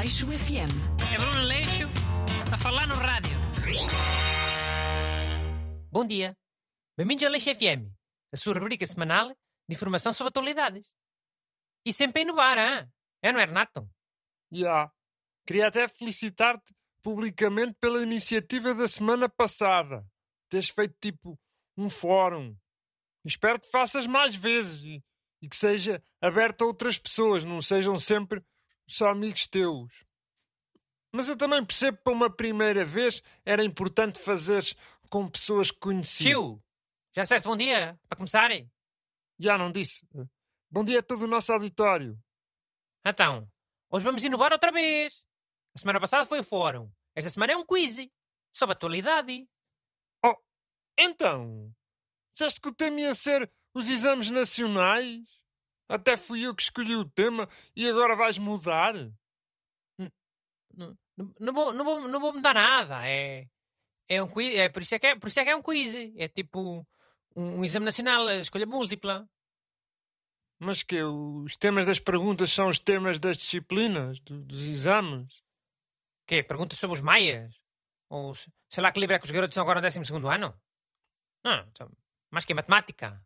Aleixo FM. É Bruno Leixo a falar no rádio. Bom dia. Bem-vindos ao Leixo FM, a sua rubrica semanal de informação sobre atualidades. E sempre a inovar, hein? é, não é, Renato? Já. Queria até felicitar-te publicamente pela iniciativa da semana passada. Teres feito tipo um fórum. Espero que faças mais vezes e, e que seja aberto a outras pessoas, não sejam sempre só amigos teus. Mas eu também percebo que para uma primeira vez era importante fazeres com pessoas que conhecias. Tio, já disseste bom dia, para começarem? Já não disse. Bom dia a todo o nosso auditório. Então, hoje vamos inovar outra vez. A semana passada foi o fórum. Esta semana é um quiz sobre atualidade. Oh, então, disseste que o tema ia ser os exames nacionais? Até fui eu que escolhi o tema e agora vais mudar? Não, não, não vou, não, vou, não vou mudar nada. É, é um quiz. É, por, isso é que é, por isso é que é um quiz. É tipo um, um exame nacional, escolha múltipla. Mas que os temas das perguntas são os temas das disciplinas, do- dos exames? Quê? Perguntas sobre os maias? Ou se- sei lá que livro é que os garotos estão agora no 12 ano? Não, mais que matemática.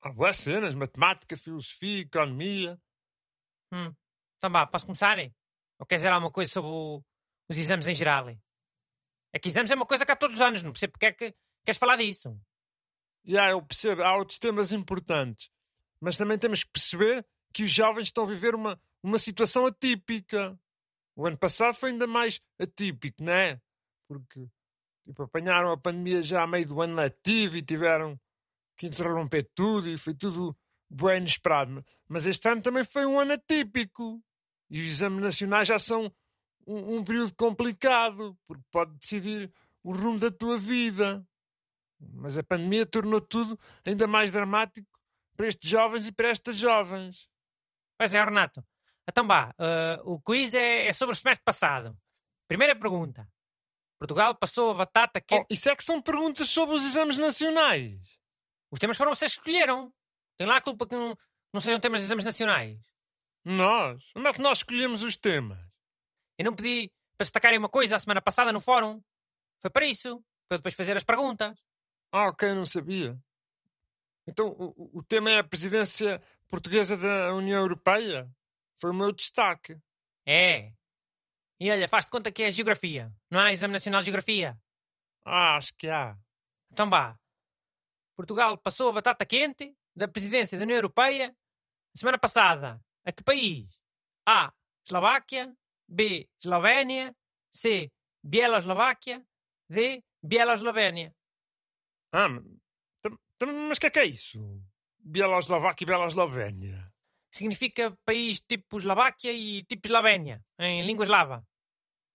Há boas cenas, matemática, filosofia, economia. Hum. Então vá, posso começar? Ou queres dizer alguma coisa sobre o- os exames em geral? É que exames é uma coisa que há todos os anos, não percebo porque é que queres falar disso. Há, eu percebo, há outros temas importantes. Mas também temos que perceber que os jovens estão a viver uma, uma situação atípica. O ano passado foi ainda mais atípico, não é? Porque tipo, apanharam a pandemia já a meio do ano letivo e tiveram que interromper tudo e foi tudo bem inesperado. Mas este ano também foi um ano atípico. E os exames nacionais já são um, um período complicado, porque pode decidir o rumo da tua vida. Mas a pandemia tornou tudo ainda mais dramático para estes jovens e para estas jovens. Pois é, Renato. Então vá, eh, o quiz é, é sobre o semestre passado. Primeira pergunta. Portugal passou a batata que... Oh, isso é que são perguntas sobre os exames nacionais. Os temas foram vocês que escolheram. Tem lá a culpa que não, não sejam temas de exames nacionais. Nós? Onde é que nós escolhemos os temas? Eu não pedi para destacarem uma coisa a semana passada no fórum. Foi para isso. Para eu depois fazer as perguntas. Ah, ok, não sabia. Então o, o- tema é a presidência portuguesa da União Europeia? Foi o meu destaque. É. E olha, faz de conta que é geografia. Não há exame nacional de geografia. Ah, acho que há. Então vá. Portugal passou a batata quente da presidência da União Europeia semana passada. A que país? A. Eslováquia. B. Eslovénia. C. Bieloslováquia. D. Bieloslovénia. Ah, mas, o que é que é isso? Bieloslováquia e Bieloslovénia. Significa país tipo Eslováquia e tipo Eslovénia, em língua eslava.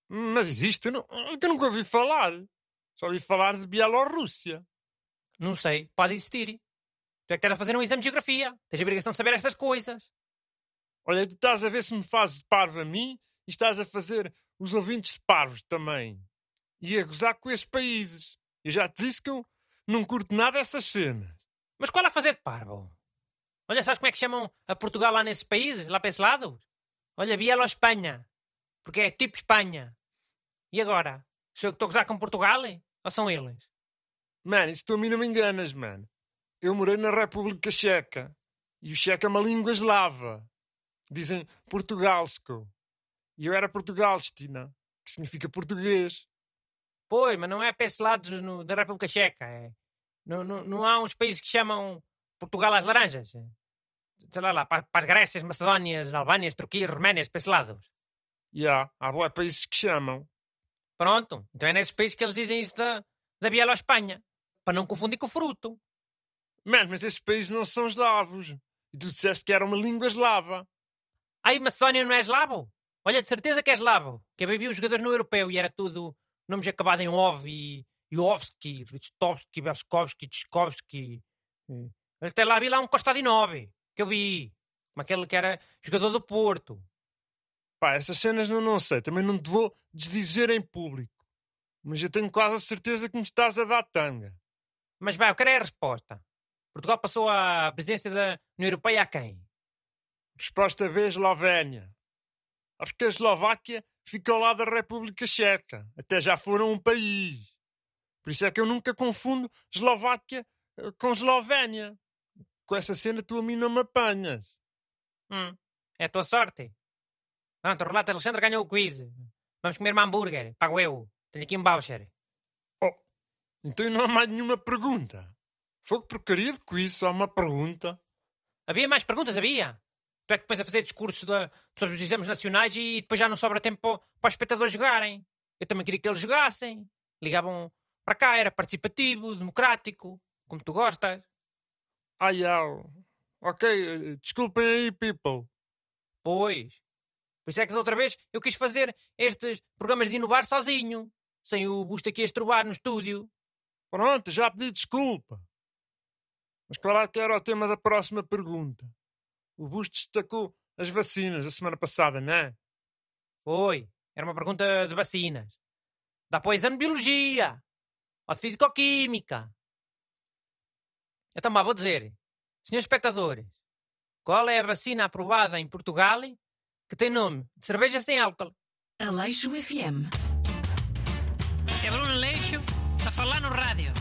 Mas existe? Eu nunca ouvi falar. Só ouvi falar de Bielorrússia. Não sei, pode existir. Tu é que estás a fazer um exame de geografia. Tens a obrigação de saber estas coisas. Olha, tu estás a ver se me fazes de parvo a mim e estás a fazer os ouvintes de parvos também. E a gozar com esses países. Eu já te disse que eu não curto nada dessas cenas. Mas qual a fazer de parvo? Olha, sabes como é que chamam a Portugal lá nesses países, lá para esse lado? Olha, Bielo Espanha. Porque é tipo Espanha. E agora? Sou eu que estou a gozar com Portugal? Ou são eles? Mano, isso tu a mim não me enganas, mano. Eu morei na República Checa. E o checo é uma língua eslava. Dizem Portugalsko. E eu era Portugalstina, que significa português. Pois, mas não é para esse lado no- da República Checa. É. Não, não, não há uns países que chamam Portugal às laranjas. Sei lá, lá para, para as Grécias, Macedónias, Albânias, Turquias, Roménias, para esses lados. E há, há boa países que chamam. Pronto. Então é nesses países que eles dizem isso da, da Bielo Espanha. Para não confundir com o fruto. Mas esses países não são eslavos. E tu disseste que era uma língua eslava. Aí Macedónia não é eslavo? Olha, de certeza que é eslavo. Que eu vi os jogadores no europeu e era tudo nomes acabados em ov e Jovski, Ristovski, Beskovski, Tchaikovsky. Eh, Até lá vi lá um Kostadinov, que eu vi. Como aquele que era jogador do Porto. Pá, essas cenas não, não sei. Também não te vou desdizer em público. Mas eu tenho quase a certeza que me estás a dar tanga. Mas vai, eu quero é a resposta. Portugal passou a presidência da União Europeia a quem? Resposta B, Eslovénia. Porque a Eslováquia fica ao lado da República Checa. Até já foram um país. Por isso é que eu nunca confundo Eslováquia eh, com Eslovénia. Com essa cena tu a mim não me apanhas. Hum, é a tua sorte. Pronto, o relato Alexandre ganhou o quiz. Vamos comer um hambúrguer. Pago eu. Tenho aqui um voucher. Então não há mais nenhuma pergunta. Foi que porcaria de quiz, só uma pergunta. Havia mais perguntas, havia. Tu é que depois a fazer discurso de, sobre os exames nacionais e depois já não sobra tempo para, para os espectadores jogarem. Eu também queria que eles jogassem. Ligavam para cá, era participativo, democrático, como tu gostas. Ai, au. Ok, desculpem aí, people. Pois. Por isso é que da outra vez eu quis fazer estes programas de inovar sozinho, sem o busto aqui a estrobar no estúdio. Pronto, já pedi desculpa. Mas claro que era o tema da próxima pergunta. O Busto destacou as vacinas a semana passada, não é? Foi. Era uma pergunta de vacinas. Dá para o exame de biologia. Ou de físico-química. Então, vou dizer. Senhores espectadores, qual é a vacina aprovada em Portugal que tem nome de cerveja sem álcool? Aleixo FM. É Bruno Aleixo a falar no rádio.